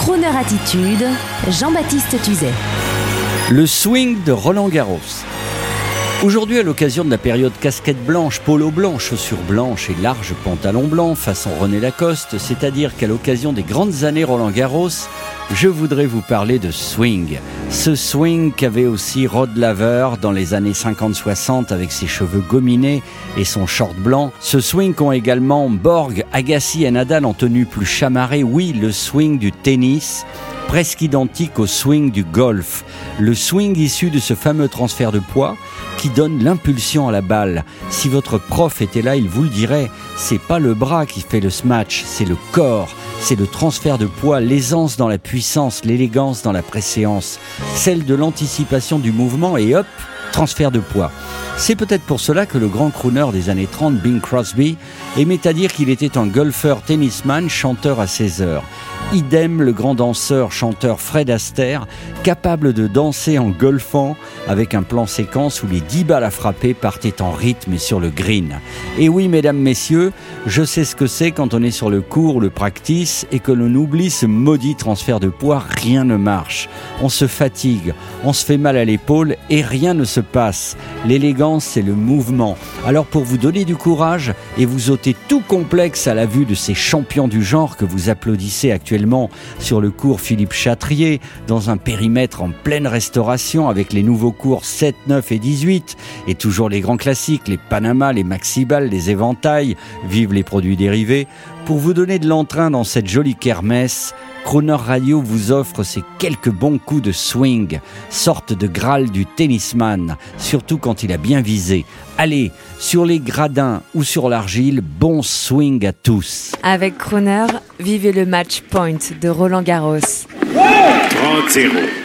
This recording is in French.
Crooner Attitude, Jean-Baptiste Tuzet. Le swing de Roland Garros. Aujourd'hui, à l'occasion de la période casquette blanche, polo blanc, chaussures blanches et large pantalon blanc façon René Lacoste, c'est-à-dire qu'à l'occasion des grandes années Roland Garros, je voudrais vous parler de swing. Ce swing qu'avait aussi Rod Laver dans les années 50-60 avec ses cheveux gominés et son short blanc. Ce swing qu'ont également Borg, Agassi et Nadal en tenue plus chamarrée. Oui, le swing du tennis presque identique au swing du golf, le swing issu de ce fameux transfert de poids qui donne l'impulsion à la balle. Si votre prof était là, il vous le dirait, c'est pas le bras qui fait le smash, c'est le corps, c'est le transfert de poids, l'aisance dans la puissance, l'élégance dans la préséance, celle de l'anticipation du mouvement et hop, transfert de poids. C'est peut-être pour cela que le grand crooner des années 30, Bing Crosby, aimait à dire qu'il était un golfeur tennisman, chanteur à 16 heures. Idem le grand danseur chanteur Fred Astaire, capable de danser en golfant avec un plan séquence où les 10 balles à frapper partaient en rythme et sur le green. Et oui, mesdames, messieurs, je sais ce que c'est quand on est sur le cours, le practice et que l'on oublie ce maudit transfert de poids, rien ne marche. On se fatigue, on se fait mal à l'épaule et rien ne se passe. L'élégance, c'est le mouvement. Alors pour vous donner du courage et vous ôter tout complexe à la vue de ces champions du genre que vous applaudissez actuellement, sur le cours Philippe Chatrier, dans un périmètre en pleine restauration avec les nouveaux cours 7, 9 et 18, et toujours les grands classiques, les Panama, les Maxibal, les éventails, vive les produits dérivés. Pour vous donner de l'entrain dans cette jolie kermesse, Croner Radio vous offre ces quelques bons coups de swing, sorte de graal du tennisman, surtout quand il a bien visé. Allez, sur les gradins ou sur l'argile, bon swing à tous. Avec Croner, vivez le match point de Roland Garros. 30-0.